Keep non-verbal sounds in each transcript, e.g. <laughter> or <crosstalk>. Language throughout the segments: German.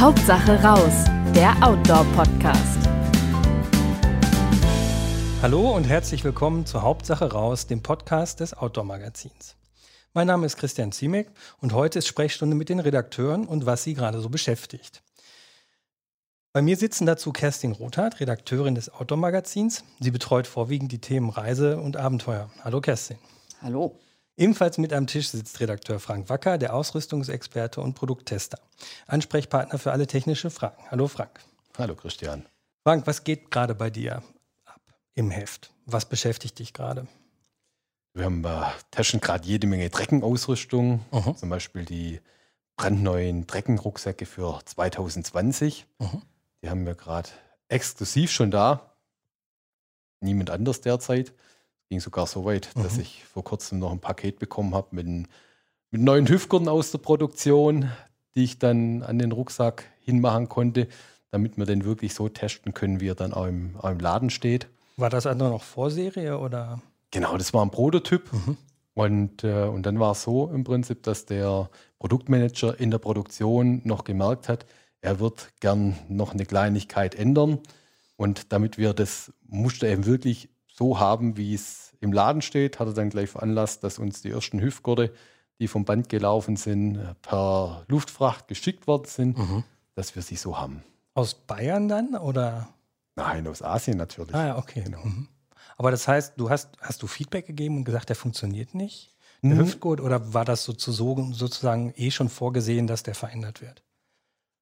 Hauptsache raus, der Outdoor-Podcast. Hallo und herzlich willkommen zu Hauptsache raus, dem Podcast des Outdoor-Magazins. Mein Name ist Christian Ziemek und heute ist Sprechstunde mit den Redakteuren und was sie gerade so beschäftigt. Bei mir sitzen dazu Kerstin Rothardt, Redakteurin des Outdoor-Magazins. Sie betreut vorwiegend die Themen Reise und Abenteuer. Hallo Kerstin. Hallo. Ebenfalls mit am Tisch sitzt Redakteur Frank Wacker, der Ausrüstungsexperte und Produkttester. Ansprechpartner für alle technische Fragen. Hallo Frank. Hallo Christian. Frank, was geht gerade bei dir ab im Heft? Was beschäftigt dich gerade? Wir haben äh, testen gerade jede Menge Treckenausrüstung, Mhm. zum Beispiel die brandneuen Treckenrucksäcke für 2020. Mhm. Die haben wir gerade exklusiv schon da. Niemand anders derzeit. Ging sogar so weit, dass Mhm. ich vor kurzem noch ein Paket bekommen habe mit, mit neuen Hüftgurten aus der Produktion, die ich dann an den Rucksack hinmachen konnte, damit wir den wirklich so testen können, wie er dann auch im, auch im Laden steht. War das andere noch Vorserie oder? Genau, das war ein Prototyp. Mhm. Und, äh, und dann war es so im Prinzip, dass der Produktmanager in der Produktion noch gemerkt hat, er wird gern noch eine Kleinigkeit ändern. Und damit wir das Muster eben wirklich so haben, wie es im Laden steht, hat er dann gleich veranlasst, dass uns die ersten Hüftgurte, die vom Band gelaufen sind, per Luftfracht geschickt worden sind, Mhm. dass wir sie so haben. Aus Bayern dann oder? Nein, aus Asien natürlich. Ah ja, okay. Genau. Mhm. Aber das heißt, du hast, hast du Feedback gegeben und gesagt, der funktioniert nicht? Der Mhm. Hüftgurt oder war das sozusagen, sozusagen eh schon vorgesehen, dass der verändert wird?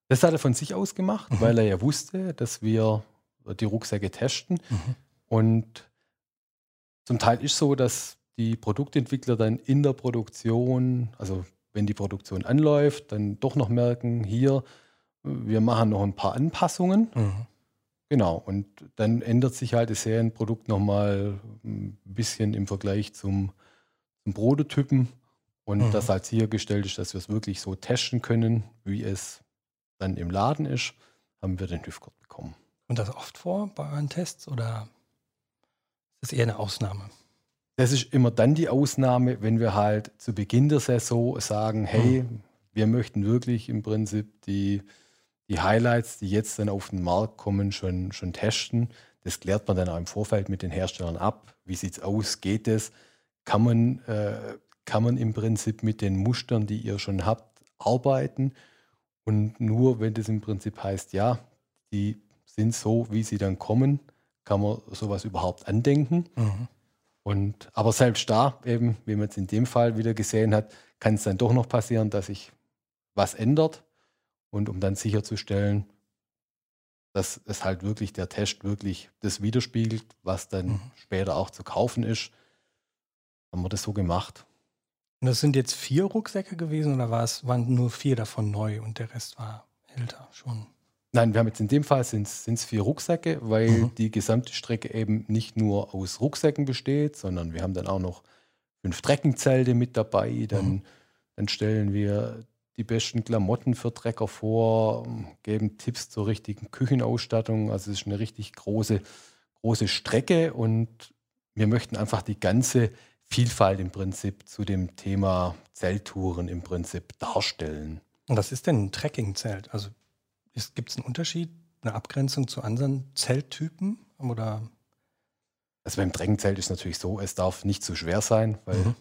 Das hat er von sich aus gemacht, Mhm. weil er ja wusste, dass wir die Rucksäcke testen. Mhm. Und zum Teil ist so, dass die Produktentwickler dann in der Produktion, also wenn die Produktion anläuft, dann doch noch merken, hier, wir machen noch ein paar Anpassungen. Mhm. Genau, und dann ändert sich halt das Serienprodukt nochmal ein bisschen im Vergleich zum, zum Prototypen. Und Mhm. das halt sichergestellt ist, dass wir es wirklich so testen können, wie es dann im Laden ist, haben wir den Hüftgurt bekommen. Und das oft vor bei euren Tests oder ist das eher eine Ausnahme? Das ist immer dann die Ausnahme, wenn wir halt zu Beginn der Saison sagen, hey, wir möchten wirklich im Prinzip die, die Highlights, die jetzt dann auf den Markt kommen, schon, schon testen. Das klärt man dann auch im Vorfeld mit den Herstellern ab. Wie sieht es aus? Geht es? Kann man, äh, kann man im Prinzip mit den Mustern, die ihr schon habt, arbeiten? Und nur wenn das im Prinzip heißt, ja, die sind so, wie sie dann kommen, kann man sowas überhaupt andenken. Mhm. Und, aber selbst da, eben, wie man jetzt in dem Fall wieder gesehen hat, kann es dann doch noch passieren, dass sich was ändert. Und um dann sicherzustellen, dass es halt wirklich der Test wirklich das widerspiegelt, was dann Mhm. später auch zu kaufen ist, haben wir das so gemacht. Und das sind jetzt vier Rucksäcke gewesen oder war es, waren nur vier davon neu und der Rest war älter schon? Nein, wir haben jetzt in dem Fall sind es vier Rucksäcke, weil Mhm. die gesamte Strecke eben nicht nur aus Rucksäcken besteht, sondern wir haben dann auch noch fünf Trekkingzelte mit dabei. Dann, Mhm. dann stellen wir die besten Klamotten für Trecker vor, geben Tipps zur richtigen Küchenausstattung. Also es ist eine richtig große, große Strecke und wir möchten einfach die ganze Vielfalt im Prinzip zu dem Thema Zelttouren im Prinzip darstellen. Und was ist denn ein Trekkingzelt? Also gibt es einen Unterschied, eine Abgrenzung zu anderen Zelttypen? Oder? Also beim Treckenzelt ist natürlich so, es darf nicht zu schwer sein, weil Mhm.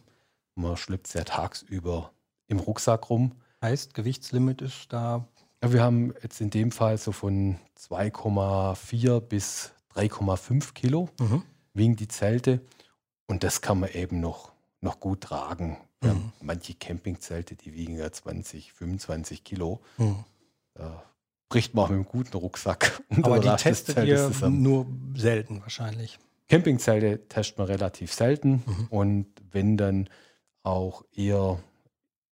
man schleppt es ja tagsüber im Rucksack rum. Heißt, Gewichtslimit ist da. Ja, wir haben jetzt in dem Fall so von 2,4 bis 3,5 Kilo Mhm. wiegen die Zelte und das kann man eben noch, noch gut tragen. Mhm. manche Campingzelte, die wiegen ja 20, 25 Kilo. Mhm. Da bricht man auch mit einem guten Rucksack. <laughs> Aber die testet Zeltes ihr nur selten wahrscheinlich. Campingzelte testet man relativ selten Mhm. und wenn dann auch eher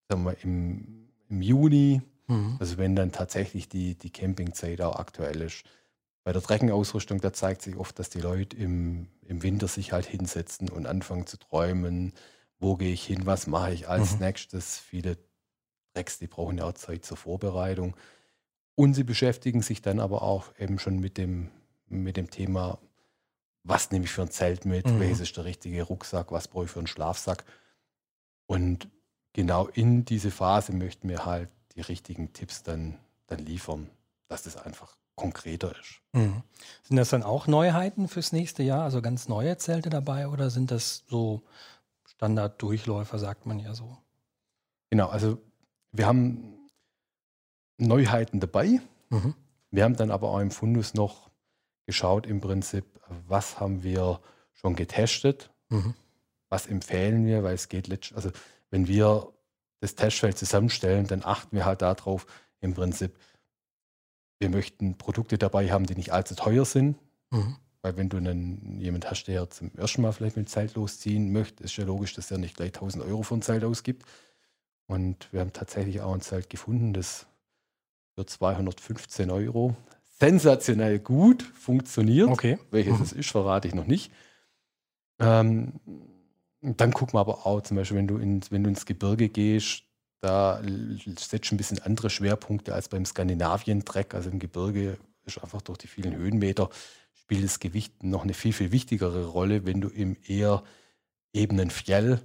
sagen wir, im, im Juni, Mhm. also wenn dann tatsächlich die, die Campingzeit auch aktuell ist. Bei der Treckenausrüstung, da zeigt sich oft, dass die Leute im, im Winter sich halt hinsetzen und anfangen zu träumen, wo gehe ich hin, was mache ich als Mhm. nächstes. Viele Drecks, die brauchen ja auch Zeit zur Vorbereitung. Und sie beschäftigen sich dann aber auch eben schon mit dem, mit dem Thema, was nehme ich für ein Zelt mit, Mhm. welches ist der richtige Rucksack, was brauche ich für einen Schlafsack. Und genau in diese Phase möchten wir halt die richtigen Tipps dann, dann liefern, dass das einfach konkreter ist. Mhm. Sind das dann auch Neuheiten fürs nächste Jahr, also ganz neue Zelte dabei oder sind das so Standard-Durchläufer, sagt man ja so? Genau, also wir haben Neuheiten dabei. Mhm. Wir haben dann aber auch im Fundus noch geschaut, im Prinzip, was haben wir schon getestet, mhm. was empfehlen wir, weil es geht letztlich, also wenn wir das Testfeld zusammenstellen, dann achten wir halt darauf, im Prinzip, wir möchten Produkte dabei haben, die nicht allzu teuer sind. Mhm. Weil wenn du einen, jemand hast, der zum ersten Mal vielleicht mit Zelt losziehen möchte, ist ja logisch, dass er nicht gleich 1000 Euro für ein Zelt ausgibt. Und wir haben tatsächlich auch ein Zelt gefunden, das für 215 Euro sensationell gut funktioniert. Okay. Welches mhm. es ist, verrate ich noch nicht. Ähm, dann gucken wir aber auch, zum Beispiel, wenn du, in, wenn du ins Gebirge gehst, da setzt ein bisschen andere Schwerpunkte als beim Skandinavien-Treck. Also im Gebirge ist einfach durch die vielen Höhenmeter spielt das Gewicht noch eine viel, viel wichtigere Rolle, wenn du im eher ebenen Fjell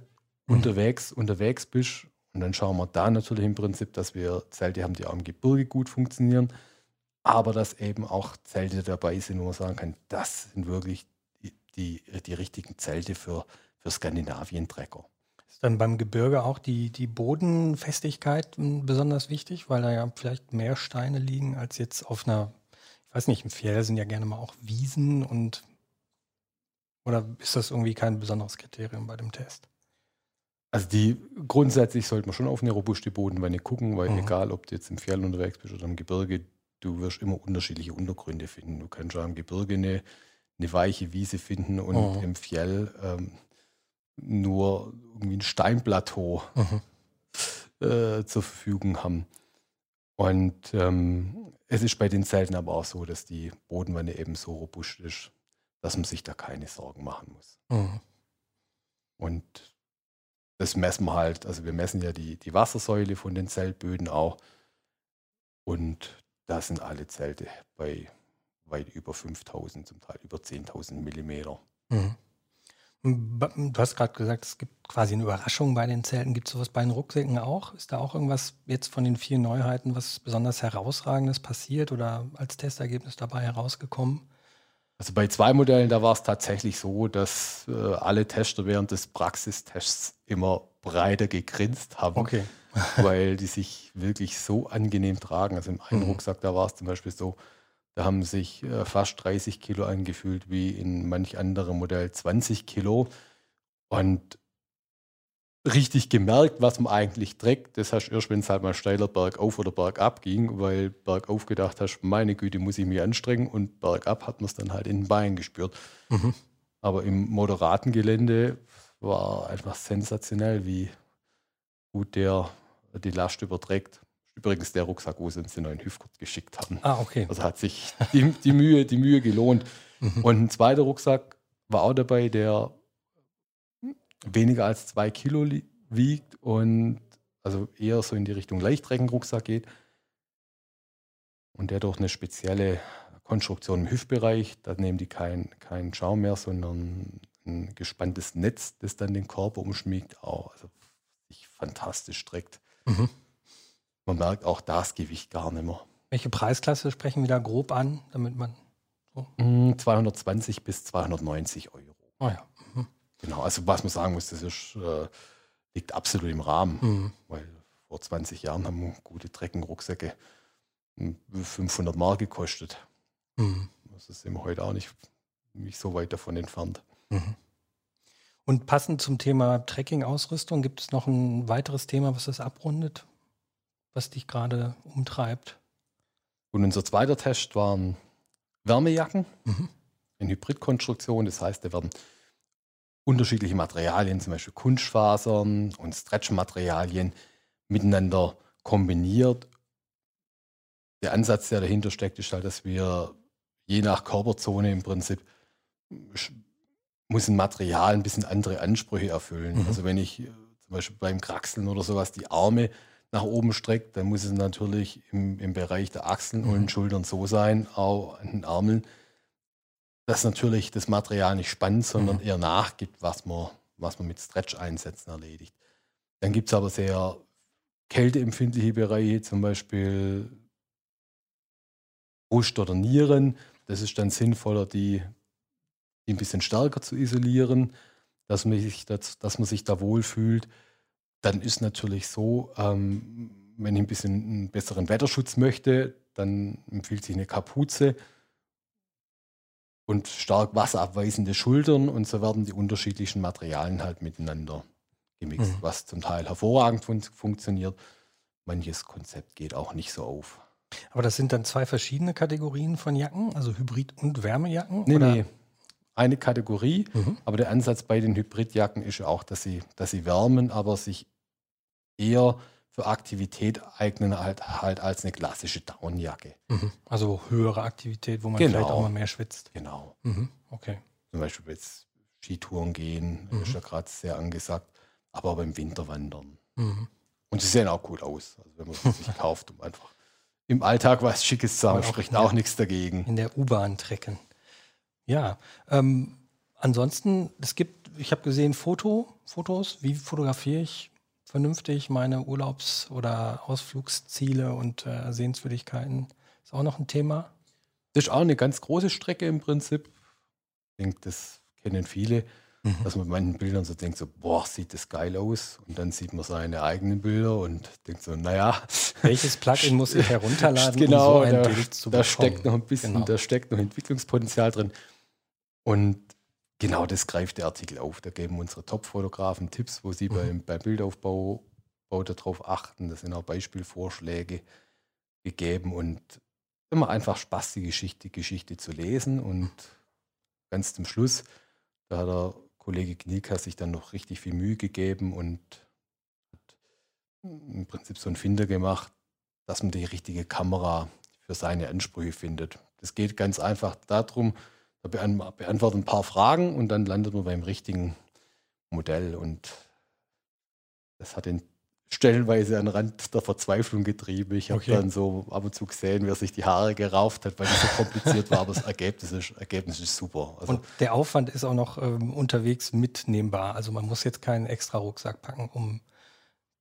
mhm. unterwegs, unterwegs bist. Und dann schauen wir da natürlich im Prinzip, dass wir Zelte haben, die auch im Gebirge gut funktionieren, aber dass eben auch Zelte dabei sind, wo man sagen kann, das sind wirklich die, die, die richtigen Zelte für, für Skandinavien-Trecker. Ist dann beim Gebirge auch die, die Bodenfestigkeit hm, besonders wichtig, weil da ja vielleicht mehr Steine liegen als jetzt auf einer, ich weiß nicht, im Fjell sind ja gerne mal auch Wiesen und oder ist das irgendwie kein besonderes Kriterium bei dem Test? Also die grundsätzlich sollte man schon auf eine robuste Bodenwanne gucken, weil mhm. egal, ob du jetzt im Fjell unterwegs bist oder im Gebirge, du wirst immer unterschiedliche Untergründe finden. Du kannst auch im Gebirge eine, eine weiche Wiese finden und mhm. im Fjell ähm, nur irgendwie ein Steinplateau mhm. äh, zur Verfügung haben. Und ähm, es ist bei den Zelten aber auch so, dass die Bodenwanne eben so robust ist, dass man sich da keine Sorgen machen muss. Mhm. Und das messen wir halt, also wir messen ja die, die Wassersäule von den Zeltböden auch. Und da sind alle Zelte bei weit über 5000, zum Teil über 10.000 Millimeter. Mhm. Du hast gerade gesagt, es gibt quasi eine Überraschung bei den Zelten. Gibt es sowas bei den Rucksäcken auch? Ist da auch irgendwas jetzt von den vielen Neuheiten, was besonders herausragendes passiert oder als Testergebnis dabei herausgekommen? Also bei zwei Modellen, da war es tatsächlich so, dass äh, alle Tester während des Praxistests immer breiter gegrinst haben, okay. <laughs> weil die sich wirklich so angenehm tragen. Also im einen mhm. Rucksack, da war es zum Beispiel so, da haben sich äh, fast 30 Kilo angefühlt, wie in manch anderem Modell 20 Kilo. Und richtig gemerkt, was man eigentlich trägt. Das hast du erst, wenn es halt mal steiler bergauf oder bergab ging, weil bergauf gedacht hast, meine Güte, muss ich mich anstrengen und bergab hat man es dann halt in den Beinen gespürt. Mhm. Aber im moderaten Gelände war einfach sensationell, wie gut der die Last überträgt. Übrigens der Rucksack, wo sie uns den neuen Hüftgurt geschickt haben. Ah, okay. Also hat sich die, die Mühe, die Mühe gelohnt. Mhm. Und ein zweiter Rucksack war auch dabei, der weniger als zwei Kilo wiegt und also eher so in die Richtung Leichtreckenrucksack geht. Und der durch eine spezielle Konstruktion im Hüftbereich, da nehmen die keinen kein Schaum mehr, sondern ein gespanntes Netz, das dann den Körper umschmiegt, auch also sich fantastisch trägt. Mhm. Man merkt auch das Gewicht gar nicht mehr. Welche Preisklasse sprechen wir da grob an, damit man so? 220 mm, bis 290 Euro. Oh ja. Genau, also was man sagen muss, das ist, äh, liegt absolut im Rahmen, mhm. weil vor 20 Jahren haben gute Treckenrucksäcke 500 Mark gekostet. Mhm. Das ist immer heute auch nicht, nicht so weit davon entfernt. Mhm. Und passend zum Thema Trekking-Ausrüstung, gibt es noch ein weiteres Thema, was das abrundet? was dich gerade umtreibt? Und unser zweiter Test waren Wärmejacken mhm. in Hybridkonstruktion. Das heißt, da werden unterschiedliche Materialien, zum Beispiel Kunstfasern und Stretchmaterialien, miteinander kombiniert. Der Ansatz, der dahinter steckt, ist halt, dass wir je nach Körperzone im Prinzip muss ein Material ein bisschen andere Ansprüche erfüllen. Mhm. Also wenn ich äh, zum Beispiel beim Kraxeln oder sowas die Arme nach oben streckt, dann muss es natürlich im, im Bereich der Achseln mhm. und Schultern so sein, auch an den Armen, dass natürlich das Material nicht spannt, sondern mhm. eher nachgibt, was man, was man mit Stretch-Einsätzen erledigt. Dann gibt es aber sehr kälteempfindliche Bereiche, zum Beispiel Brust oder Nieren. Das ist dann sinnvoller, die, die ein bisschen stärker zu isolieren, dass man sich, das, dass man sich da wohlfühlt. Dann ist natürlich so, ähm, wenn ich ein bisschen einen besseren Wetterschutz möchte, dann empfiehlt sich eine Kapuze und stark wasserabweisende Schultern und so werden die unterschiedlichen Materialien halt miteinander gemixt, mhm. was zum Teil hervorragend fun funktioniert. Manches Konzept geht auch nicht so auf. Aber das sind dann zwei verschiedene Kategorien von Jacken, also Hybrid- und Wärmejacken? Nee, oder? nee. Eine Kategorie, mhm. aber der Ansatz bei den Hybridjacken ist ja auch, dass sie, dass sie wärmen, aber sich eher für Aktivität eignen halt, halt als eine klassische Downjacke. Mhm. Also höhere Aktivität, wo man genau. vielleicht auch mal mehr schwitzt. Genau. Mhm. Okay. Zum Beispiel jetzt Skitouren gehen, mhm. ist ja gerade sehr angesagt, aber auch beim Winterwandern. Mhm. Und sie sehen auch gut aus, also wenn man sie sich <laughs> kauft, um einfach im Alltag was Schickes zu haben, spricht auch, auch nichts dagegen. In der U-Bahn trecken. Ja. Ähm, ansonsten, es gibt, ich habe gesehen, Foto, Fotos. Wie fotografiere ich vernünftig meine Urlaubs- oder Ausflugsziele und äh, Sehenswürdigkeiten. Ist auch noch ein Thema. Das ist auch eine ganz große Strecke im Prinzip. Ich denke, das kennen viele, mhm. dass man bei manchen Bildern so denkt, so, boah, sieht das geil aus. Und dann sieht man seine eigenen Bilder und denkt so, naja. Welches Plugin muss ich herunterladen, genau, um so ein da, Bild zu da steckt noch ein bisschen, genau. da steckt noch Entwicklungspotenzial drin. Und Genau, das greift der Artikel auf. Da geben unsere Top-Fotografen Tipps, wo sie mhm. beim, beim Bildaufbau darauf achten. Das sind auch Beispielvorschläge gegeben und immer einfach Spaß, die Geschichte, Geschichte zu lesen. Und ganz zum Schluss, da hat der Kollege Knielka sich dann noch richtig viel Mühe gegeben und hat im Prinzip so einen Finder gemacht, dass man die richtige Kamera für seine Ansprüche findet. Das geht ganz einfach darum, beantwortet ein paar Fragen und dann landet man beim richtigen Modell. Und das hat ihn stellenweise an den Rand der Verzweiflung getrieben. Ich habe okay. dann so ab und zu gesehen, wer sich die Haare gerauft hat, weil es so kompliziert war, aber das Ergebnis ist, Ergebnis ist super. Also und der Aufwand ist auch noch ähm, unterwegs mitnehmbar. Also man muss jetzt keinen extra Rucksack packen, um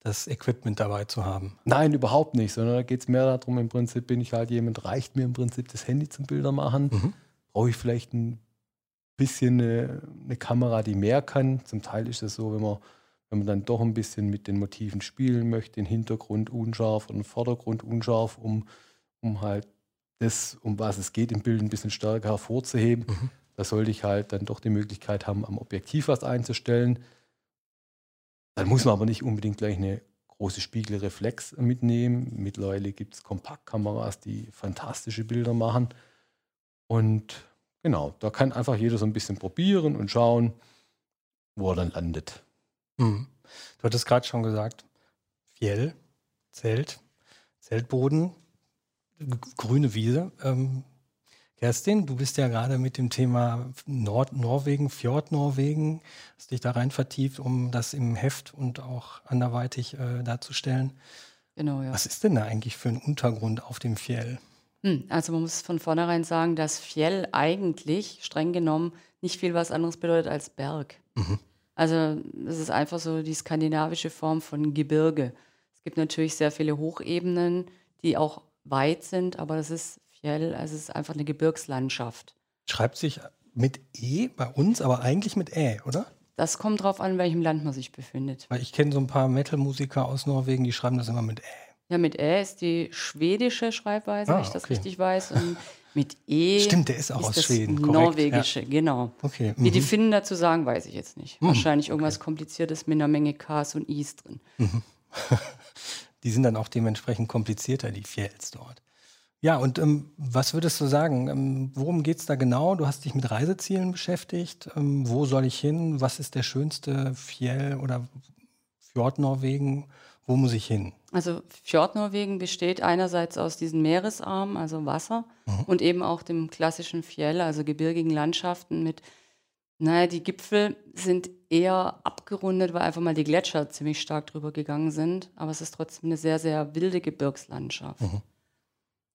das Equipment dabei zu haben. Nein, überhaupt nicht, sondern da geht es mehr darum, im Prinzip bin ich halt jemand, reicht mir im Prinzip das Handy zum Bilder machen. Mhm brauche ich vielleicht ein bisschen eine, eine, Kamera, die mehr kann. Zum Teil ist es so, wenn man, wenn man dann doch ein bisschen mit den Motiven spielen möchte, den Hintergrund unscharf und den Vordergrund unscharf, um, um halt das, um was es geht, im Bild ein bisschen stärker hervorzuheben. Mhm. Da sollte ich halt dann doch die Möglichkeit haben, am Objektiv was einzustellen. Dann muss man aber nicht unbedingt gleich eine große Spiegelreflex mitnehmen. Mittlerweile gibt es Kompaktkameras, die fantastische Bilder machen. Und genau, da kann einfach jeder so ein bisschen probieren und schauen, wo er dann landet. Mhm. Du hattest gerade schon gesagt, Fjell, Zelt, Zeltboden, grüne Wiese. Ähm, Kerstin, du bist ja gerade mit dem Thema Nord Norwegen, Fjord Norwegen, hast dich da rein vertieft, um das im Heft und auch anderweitig äh, darzustellen. Genau, ja. Was ist denn da eigentlich für ein Untergrund auf dem Fjell? Hm, also man muss von vornherein sagen, dass Fjell eigentlich streng genommen nicht viel was anderes bedeutet als Berg. Mhm. Also es ist einfach so die skandinavische Form von Gebirge. Es gibt natürlich sehr viele Hochebenen, die auch weit sind, aber das ist Fjell, also es ist einfach eine Gebirgslandschaft. Schreibt sich mit E bei uns, aber eigentlich mit Ä, oder? Das kommt drauf an, in welchem Land man sich befindet. Weil ich kenne so ein paar Metal-Musiker aus Norwegen, die schreiben das immer mit Ä. Ja, mit Ä ist die schwedische Schreibweise, ah, wenn ich das okay. richtig weiß. Und <laughs> mit E. Stimmt, der ist auch ist aus das Schweden. Norwegische, ja. genau. Okay. Mhm. Wie die mhm. Finnen dazu sagen, weiß ich jetzt nicht. Mhm. Wahrscheinlich irgendwas okay. Kompliziertes mit einer Menge Ks und Is drin. Mhm. <laughs> die sind dann auch dementsprechend komplizierter, die Fjells dort. Ja, und ähm, was würdest du sagen? Ähm, worum geht es da genau? Du hast dich mit Reisezielen beschäftigt. Ähm, wo soll ich hin? Was ist der schönste Fjell oder Fjord Norwegen? Wo muss ich hin? Also Fjordnorwegen besteht einerseits aus diesen Meeresarmen, also Wasser, mhm. und eben auch dem klassischen Fjell, also gebirgigen Landschaften mit, naja, die Gipfel sind eher abgerundet, weil einfach mal die Gletscher ziemlich stark drüber gegangen sind, aber es ist trotzdem eine sehr, sehr wilde Gebirgslandschaft. Mhm.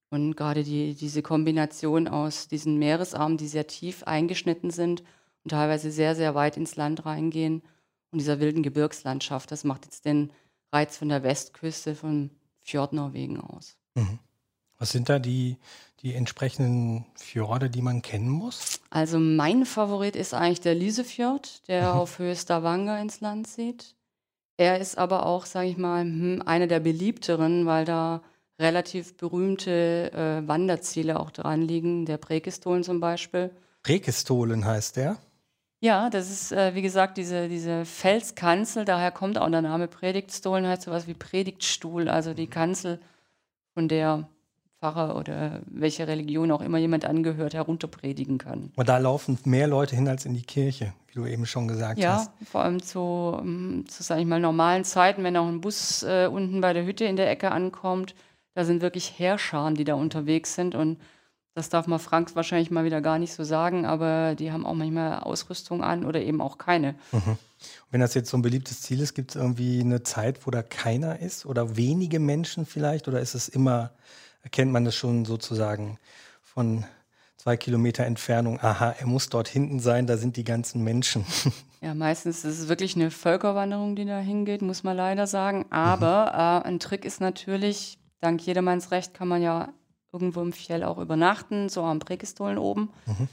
Und gerade die, diese Kombination aus diesen Meeresarmen, die sehr tief eingeschnitten sind und teilweise sehr, sehr weit ins Land reingehen und dieser wilden Gebirgslandschaft, das macht jetzt den Reiz von der Westküste von Fjord Norwegen aus. Mhm. Was sind da die, die entsprechenden Fjorde, die man kennen muss? Also mein Favorit ist eigentlich der Lysefjord, der mhm. auf Höhe Stavanger ins Land sieht. Er ist aber auch, sage ich mal, hm, einer der beliebteren, weil da relativ berühmte äh, Wanderziele auch dran liegen, der Präkestolen zum Beispiel. Präkestolen heißt der? Ja, das ist, äh, wie gesagt, diese, diese Felskanzel, daher kommt auch der Name Predigtstolen, heißt sowas wie Predigtstuhl, also die Kanzel, von der Pfarrer oder welche Religion auch immer jemand angehört, herunterpredigen kann. Und da laufen mehr Leute hin als in die Kirche, wie du eben schon gesagt ja, hast. Ja, vor allem zu, ähm, zu sag ich mal, normalen Zeiten, wenn auch ein Bus äh, unten bei der Hütte in der Ecke ankommt, da sind wirklich Heerscharen, die da unterwegs sind und das darf man Frank wahrscheinlich mal wieder gar nicht so sagen, aber die haben auch manchmal Ausrüstung an oder eben auch keine. Mhm. Wenn das jetzt so ein beliebtes Ziel ist, gibt es irgendwie eine Zeit, wo da keiner ist oder wenige Menschen vielleicht? Oder ist es immer, erkennt man das schon sozusagen von zwei Kilometer Entfernung? Aha, er muss dort hinten sein, da sind die ganzen Menschen. <laughs> Ja, meistens ist es wirklich eine Völkerwanderung, die da hingeht, muss man leider sagen. Aber mhm. äh, ein Trick ist natürlich, dank jedermanns Recht kann man ja irgendwo im Fjell auch übernachten, so am Prägestolen oben. Mhm.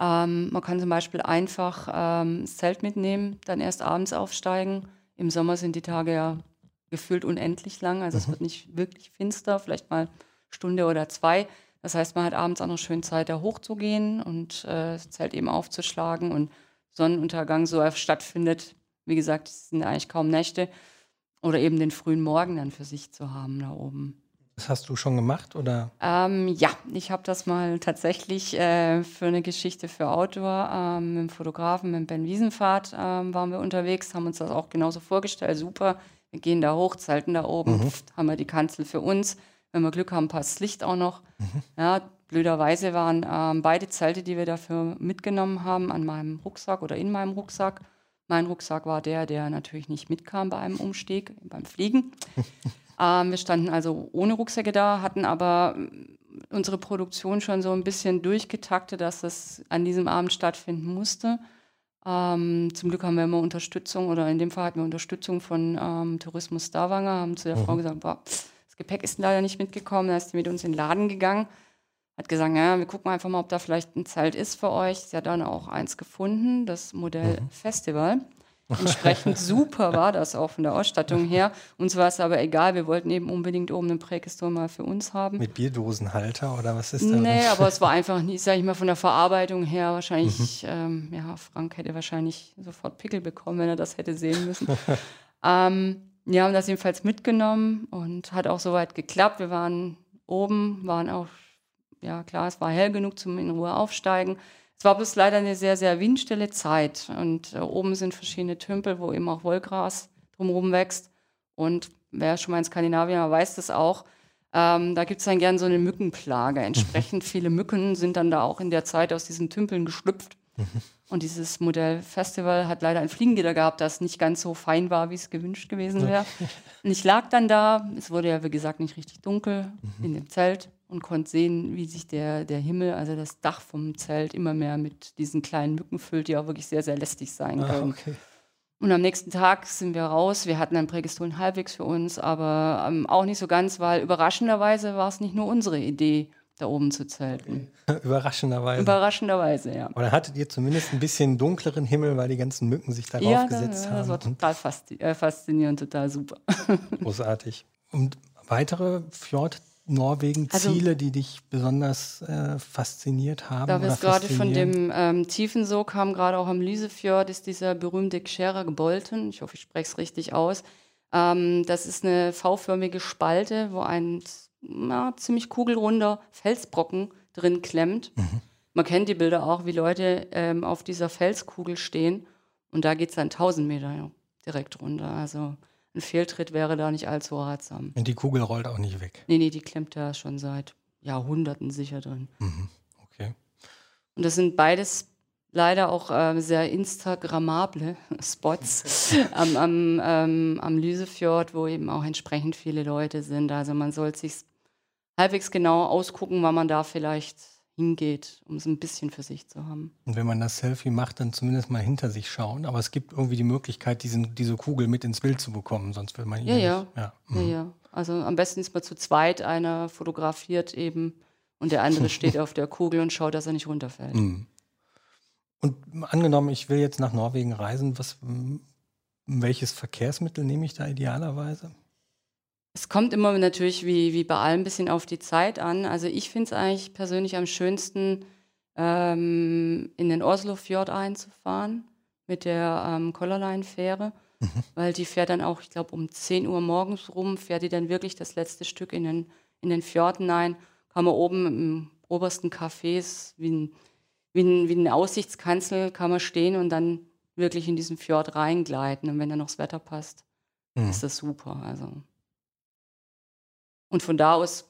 Ähm, man kann zum Beispiel einfach ähm, das Zelt mitnehmen, dann erst abends aufsteigen. Im Sommer sind die Tage ja gefühlt unendlich lang, also mhm. es wird nicht wirklich finster, vielleicht mal Stunde oder zwei. Das heißt, man hat abends auch noch schön Zeit, da hochzugehen und äh, das Zelt eben aufzuschlagen und Sonnenuntergang so stattfindet. Wie gesagt, es sind eigentlich kaum Nächte. Oder eben den frühen Morgen dann für sich zu haben da oben. Das hast du schon gemacht oder? Ähm, ja, ich habe das mal tatsächlich äh, für eine Geschichte für Outdoor ähm, mit dem Fotografen, mit Ben Wiesenfahrt ähm, waren wir unterwegs, haben uns das auch genauso vorgestellt. Super, wir gehen da hoch, zelten da oben, mhm. pft, haben wir die Kanzel für uns. Wenn wir Glück haben, passt das Licht auch noch. Mhm. Ja, blöderweise waren ähm, beide Zelte, die wir dafür mitgenommen haben, an meinem Rucksack oder in meinem Rucksack. Mein Rucksack war der, der natürlich nicht mitkam bei einem Umstieg, beim Fliegen. <laughs> Ähm, wir standen also ohne Rucksäcke da, hatten aber mm, unsere Produktion schon so ein bisschen durchgetaktet, dass das an diesem Abend stattfinden musste. Ähm, zum Glück haben wir immer Unterstützung oder in dem Fall hatten wir Unterstützung von ähm, Tourismus Stavanger, haben zu der mhm. Frau gesagt, boah, das Gepäck ist leider nicht mitgekommen, da ist sie mit uns in den Laden gegangen, hat gesagt, ja, wir gucken einfach mal, ob da vielleicht ein Zelt ist für euch. Sie hat dann auch eins gefunden, das Modell mhm. Festival. Entsprechend super war das auch von der Ausstattung her. Uns war es aber egal, wir wollten eben unbedingt oben einen Präkistor mal für uns haben. Mit Bierdosenhalter oder was ist das? Nee, aber es war <laughs> einfach nicht, sag ich mal, von der Verarbeitung her wahrscheinlich, mhm. ähm, ja, Frank hätte wahrscheinlich sofort Pickel bekommen, wenn er das hätte sehen müssen. <laughs> ähm, wir haben das jedenfalls mitgenommen und hat auch soweit geklappt. Wir waren oben, waren auch, ja klar, es war hell genug zum in Ruhe aufsteigen. Es war bloß leider eine sehr, sehr windstille Zeit. Und äh, oben sind verschiedene Tümpel, wo eben auch Wollgras drumherum wächst. Und wer schon mal in Skandinavien war, weiß das auch. Ähm, da gibt es dann gern so eine Mückenplage. Mhm. Entsprechend viele Mücken sind dann da auch in der Zeit aus diesen Tümpeln geschlüpft. Mhm. Und dieses Modell Festival hat leider ein Fliegengitter gehabt, das nicht ganz so fein war, wie es gewünscht gewesen wäre. Und ich lag dann da, es wurde ja wie gesagt nicht richtig dunkel mhm. in dem Zelt und konnte sehen, wie sich der, der Himmel, also das Dach vom Zelt, immer mehr mit diesen kleinen Mücken füllt, die auch wirklich sehr, sehr lästig sein ah, können. Ah, okay. Und am nächsten Tag sind wir raus. Wir hatten ein Prägestolen halbwegs für uns, aber ähm, auch nicht so ganz, weil überraschenderweise war es nicht nur unsere Idee, da oben zu zelten. <laughs> Überraschenderweise. Überraschenderweise, ja. Oder hattet ihr zumindest ein bisschen dunkleren Himmel, weil die ganzen Mücken sich darauf ja, gesetzt haben? Ja, das war total äh, faszinierend, total super. <laughs> Großartig. Und weitere Fjord Norwegen-Ziele, also, die dich besonders äh, fasziniert haben? Da wir es gerade von dem ähm, Tiefensog haben, gerade auch am Lysefjord, ist dieser berühmte Gscherer Gebolten. Ich hoffe, ich spreche es richtig aus. Ähm, das ist eine V-förmige Spalte, wo ein na, ziemlich kugelrunder Felsbrocken drin klemmt. Mhm. Man kennt die Bilder auch, wie Leute ähm, auf dieser Felskugel stehen. Und da geht es dann 1000 Meter ja, direkt runter. Also ein Fehltritt wäre da nicht allzu ratsam. Und die Kugel rollt auch nicht weg? Nee, nee, die klemmt da schon seit Jahrhunderten sicher drin. Mhm. Okay. Und das sind beides leider auch äh, sehr instagrammable <laughs> Spots <laughs> am, am, ähm, am Lysefjord, wo eben auch entsprechend viele Leute sind. Also man sollte sich halbwegs genau ausgucken, wann man da vielleicht hingeht, um es ein bisschen für sich zu haben. Und wenn man das Selfie macht, dann zumindest mal hinter sich schauen. Aber es gibt irgendwie die Möglichkeit, diesen, diese Kugel mit ins Bild zu bekommen, sonst will man ihn ja, ja. Ja. ja, mhm. ja. Also am besten ist man zu zweit, einer fotografiert eben und der andere <laughs> steht auf der Kugel und schaut, dass er nicht runterfällt. Mhm. Und angenommen, ich will jetzt nach Norwegen reisen, was, welches Verkehrsmittel nehme ich da idealerweise? Es kommt immer natürlich wie, wie bei allem ein bisschen auf die Zeit an. Also ich finde es eigentlich persönlich am schönsten, ähm, in den Oslofjord einzufahren mit der ähm, Colorline-Fähre, mhm. weil die fährt dann auch, ich glaube, um 10 Uhr morgens rum, fährt die dann wirklich das letzte Stück in den, in den Fjord hinein. Kann man oben im obersten Cafés wie ein, wie, ein, wie eine Aussichtskanzel kann man stehen und dann wirklich in diesen Fjord reingleiten. Und wenn dann noch das Wetter passt, mhm. ist das super. Also. Und von da aus,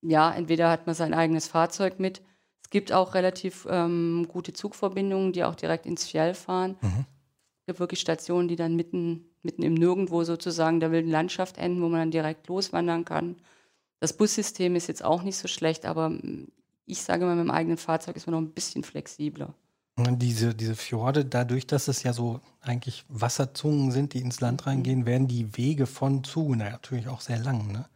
ja, entweder hat man sein eigenes Fahrzeug mit. Es gibt auch relativ ähm, gute Zugverbindungen, die auch direkt ins Fjell fahren. Mhm. Es gibt wirklich Stationen, die dann mitten, mitten im Nirgendwo sozusagen der wilden Landschaft enden, wo man dann direkt loswandern kann. Das Bussystem ist jetzt auch nicht so schlecht, aber hm, ich sage mal, mit dem eigenen Fahrzeug ist man noch ein bisschen flexibler. Diese, diese Fjorde, dadurch, dass es ja so eigentlich Wasserzungen sind, die ins Land mhm. reingehen, werden die Wege von zu natürlich auch sehr lang. Ne?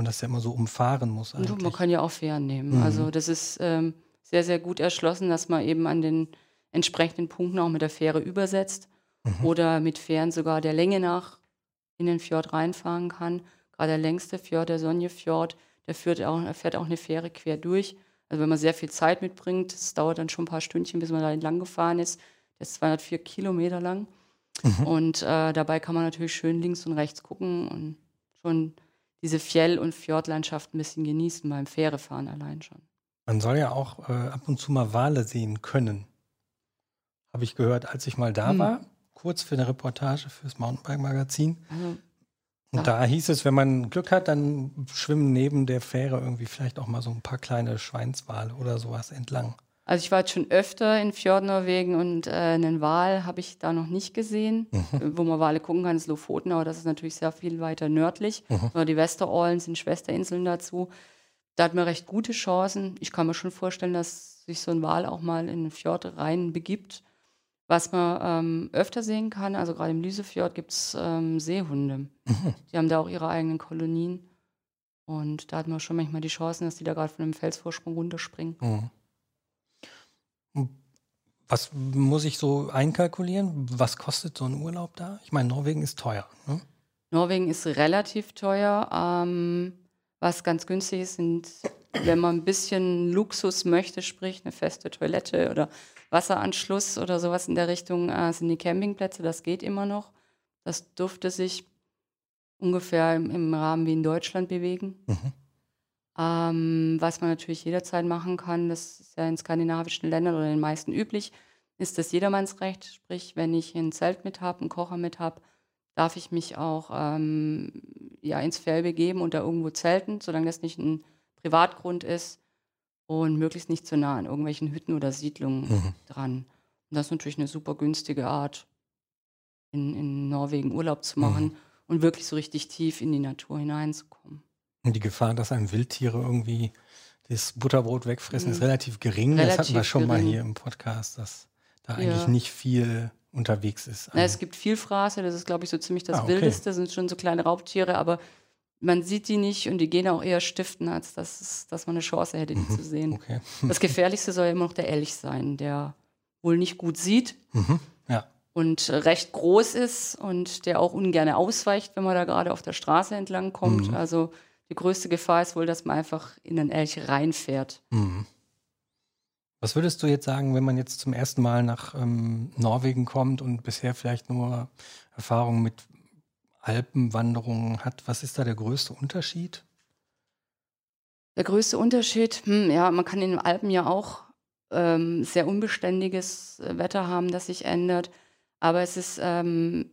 man das ja immer so umfahren muss. Eigentlich. Man kann ja auch Fähren nehmen. Mhm. Also das ist ähm, sehr, sehr gut erschlossen, dass man eben an den entsprechenden Punkten auch mit der Fähre übersetzt mhm. oder mit Fähren sogar der Länge nach in den Fjord reinfahren kann. Gerade der längste Fjord, der Sonjefjord, der führt auch, fährt auch eine Fähre quer durch. Also wenn man sehr viel Zeit mitbringt, es dauert dann schon ein paar Stündchen, bis man da entlang gefahren ist. Der ist 204 Kilometer lang. Mhm. Und äh, dabei kann man natürlich schön links und rechts gucken und schon diese Fjell- und Fjordlandschaft ein bisschen genießen beim Fährefahren allein schon. Man soll ja auch äh, ab und zu mal Wale sehen können. Habe ich gehört, als ich mal da hm. war, kurz für eine Reportage fürs Mountainbike-Magazin. Also, und da hieß es, wenn man Glück hat, dann schwimmen neben der Fähre irgendwie vielleicht auch mal so ein paar kleine Schweinswale oder sowas entlang. Also ich war jetzt schon öfter in Fjordnorwegen und äh, einen Wal habe ich da noch nicht gesehen. Mhm. Wo man Wale gucken kann, ist Lofoten, aber das ist natürlich sehr viel weiter nördlich. Mhm. Die Westerålen sind Schwesterinseln dazu. Da hat man recht gute Chancen. Ich kann mir schon vorstellen, dass sich so ein Wal auch mal in den Fjord rein begibt. Was man ähm, öfter sehen kann, also gerade im Lysefjord gibt es ähm, Seehunde. Mhm. Die haben da auch ihre eigenen Kolonien. Und da hat man schon manchmal die Chancen, dass die da gerade von einem Felsvorsprung runterspringen. Mhm. Was muss ich so einkalkulieren? Was kostet so ein Urlaub da? Ich meine, Norwegen ist teuer. Ne? Norwegen ist relativ teuer. Ähm, was ganz günstig ist, sind, wenn man ein bisschen Luxus möchte, sprich eine feste Toilette oder Wasseranschluss oder sowas in der Richtung, äh, sind die Campingplätze. Das geht immer noch. Das dürfte sich ungefähr im, im Rahmen wie in Deutschland bewegen. Mhm. Ähm, was man natürlich jederzeit machen kann, das ist ja in skandinavischen Ländern oder in den meisten üblich, ist das Jedermannsrecht. Sprich, wenn ich ein Zelt mit habe, einen Kocher mit habe, darf ich mich auch ähm, ja, ins Fell begeben und da irgendwo zelten, solange das nicht ein Privatgrund ist und möglichst nicht zu nah an irgendwelchen Hütten oder Siedlungen mhm. dran. Und das ist natürlich eine super günstige Art, in, in Norwegen Urlaub zu machen mhm. und wirklich so richtig tief in die Natur hineinzukommen. Und die Gefahr, dass einem Wildtiere irgendwie das Butterbrot wegfressen, mhm. ist relativ gering. Relativ das hatten wir schon gering. mal hier im Podcast, dass da ja. eigentlich nicht viel unterwegs ist. Na, es gibt viel Fraße, das ist, glaube ich, so ziemlich das ah, okay. Wildeste, das sind schon so kleine Raubtiere, aber man sieht die nicht und die gehen auch eher stiften, als dass, dass man eine Chance hätte, die mhm. zu sehen. Okay. <laughs> Das Gefährlichste soll immer noch der Elch sein, der wohl nicht gut sieht mhm. ja. und recht groß ist und der auch ungern ausweicht, wenn man da gerade auf der Straße entlang kommt. Mhm. Also die größte Gefahr ist wohl, dass man einfach in den Elch reinfährt. Mhm. Was würdest du jetzt sagen, wenn man jetzt zum ersten Mal nach ähm, Norwegen kommt und bisher vielleicht nur Erfahrungen mit Alpenwanderungen hat? Was ist da der größte Unterschied? Der größte Unterschied, hm, ja, man kann in den Alpen ja auch ähm, sehr unbeständiges äh, Wetter haben, das sich ändert. Aber es ist ähm,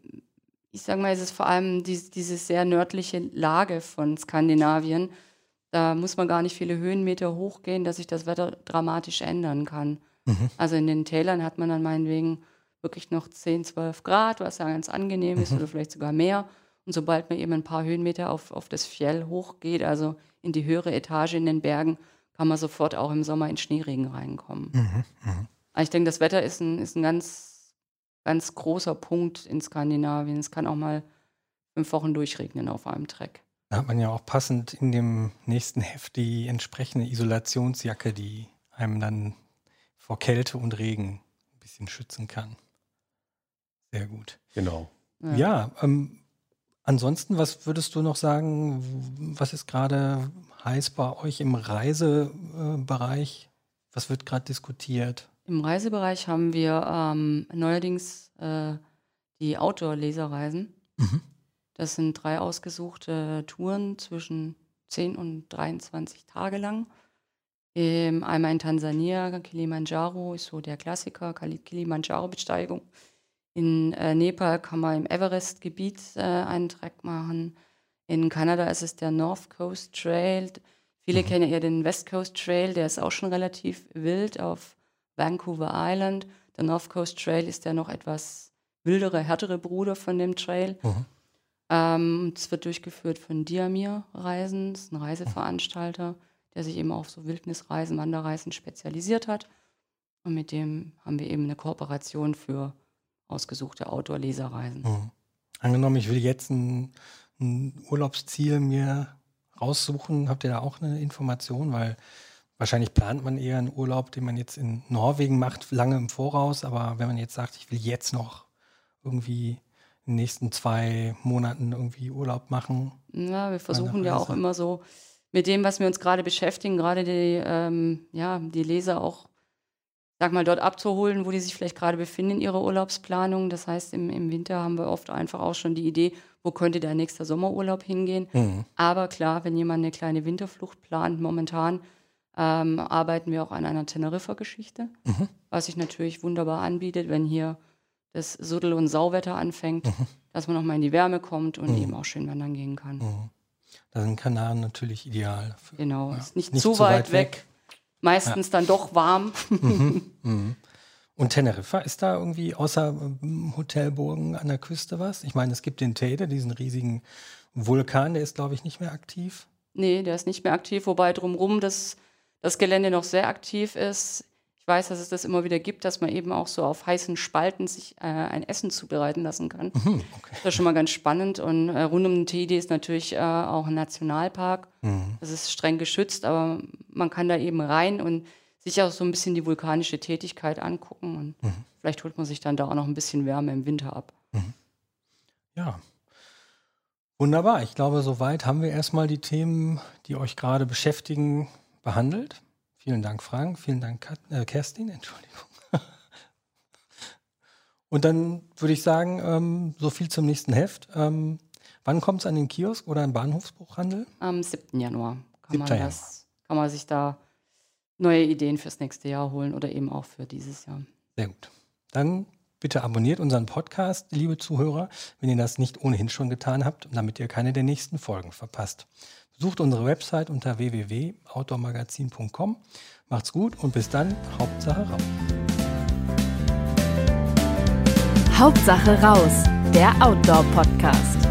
ich sage mal, es ist vor allem die, diese sehr nördliche Lage von Skandinavien. Da muss man gar nicht viele Höhenmeter hochgehen, dass sich das Wetter dramatisch ändern kann. Mhm. Also in den Tälern hat man dann meinetwegen wirklich noch 10, 12 Grad, was ja ganz angenehm ist, mhm. oder vielleicht sogar mehr. Und sobald man eben ein paar Höhenmeter auf, auf das Fjell hochgeht, also in die höhere Etage in den Bergen, kann man sofort auch im Sommer in Schneeregen reinkommen. Mhm. mhm. Also ich denke, das Wetter ist ein, ist ein ganz ganz großer Punkt in Skandinavien. Es kann auch mal fünf Wochen durchregnen auf einem Track. Da hat man ja auch passend in dem nächsten Heft die entsprechende Isolationsjacke, die einem dann vor Kälte und Regen ein bisschen schützen kann. Sehr gut. Genau. Ja, ja ähm, ansonsten, was würdest du noch sagen, was ist gerade heiß bei euch im Reisebereich? Was wird gerade diskutiert? Im Reisebereich haben wir ähm, neuerdings äh, die Outdoor-Leserreisen. Mhm. Das sind drei ausgesuchte Touren zwischen 10 und 23 Tage lang. Ähm, einmal in Tansania, Kilimanjaro ist so der Klassiker, Kilimanjaro-Besteigung. In äh, Nepal kann man im Everest-Gebiet äh, einen Track machen. In Kanada ist es der North Coast Trail. Viele mhm. kennen eher den West Coast Trail, der ist auch schon relativ wild auf Vancouver Island. Der North Coast Trail ist der noch etwas wildere, härtere Bruder von dem Trail. Mhm. Ähm, es wird durchgeführt von Diamir Reisen, das ist ein Reiseveranstalter, der sich eben auf so Wildnisreisen, Wanderreisen spezialisiert hat. Und mit dem haben wir eben eine Kooperation für ausgesuchte Outdoor-Leserreisen. Mhm. Angenommen, ich will jetzt ein, ein, Urlaubsziel mir raussuchen, habt ihr da auch eine Information? Weil wahrscheinlich plant man eher einen Urlaub, den man jetzt in Norwegen macht, lange im Voraus. Aber wenn man jetzt sagt, ich will jetzt noch irgendwie in den nächsten zwei Monaten irgendwie Urlaub machen? Ja, wir versuchen ja auch immer so mit dem, was wir uns gerade beschäftigen, gerade die, ähm, ja, die Leser auch, sag mal, dort abzuholen, wo die sich vielleicht gerade befinden in ihrer Urlaubsplanung. Das heißt, im, im Winter haben wir oft einfach auch schon die Idee, wo könnte der nächste Sommerurlaub hingehen. Mhm. Aber klar, wenn jemand eine kleine Winterflucht plant, momentan ähm, arbeiten wir auch an einer Teneriffa-Geschichte, mhm. was sich natürlich wunderbar anbietet, wenn hier das Suddel- und Sauwetter anfängt, mhm. dass man nochmal in die Wärme kommt und mhm. eben auch schön wandern gehen kann. Mhm. Da sind Kanaren natürlich ideal. Für, genau, ja, ist nicht, nicht, zu, zu weit, weit weg. weg. Meistens ja. dann doch warm. Mhm. Mhm. Und Teneriffa, ist da irgendwie außer ähm, Hotelburgen an der Küste was? Ich meine, es gibt den Teide, diesen riesigen Vulkan, der ist, glaube ich, nicht mehr aktiv. Nee, der ist nicht mehr aktiv, wobei drumherum das, das Gelände noch sehr aktiv ist. Ich weiß, dass es das immer wieder gibt, dass man eben auch so auf heißen Spalten sich äh, ein Essen zubereiten lassen kann. Mhm, okay. Das ist schon mal ganz spannend. Und äh, rund um den TD ist natürlich äh, auch ein Nationalpark. Mhm. Das ist streng geschützt, aber man kann da eben rein und sich auch so ein bisschen die vulkanische Tätigkeit angucken. Und mhm. vielleicht holt man sich dann da auch noch ein bisschen Wärme im Winter ab. Mhm. Ja. Wunderbar. Ich glaube, soweit haben wir erstmal die Themen, die euch gerade beschäftigen, behandelt. Vielen Dank, Frank. Vielen Dank, Kat äh, Kerstin. <laughs> Entschuldigung. Und dann würde ich sagen, ähm, so viel zum nächsten Heft. Ähm, wann kommt es an den Kiosk oder im Bahnhofsbuchhandel? Am 7. Januar kann, 7. man, das, kann man sich da neue Ideen fürs nächste Jahr holen oder eben auch für dieses Jahr. Sehr gut. Dann bitte abonniert unseren Podcast, liebe Zuhörer, wenn ihr das nicht ohnehin schon getan habt, damit ihr keine der nächsten Folgen verpasst. Besucht unsere Website unter www.outdoormagazin.com. Macht's gut und bis dann. Hauptsache raus. Hauptsache raus, der Outdoor-Podcast.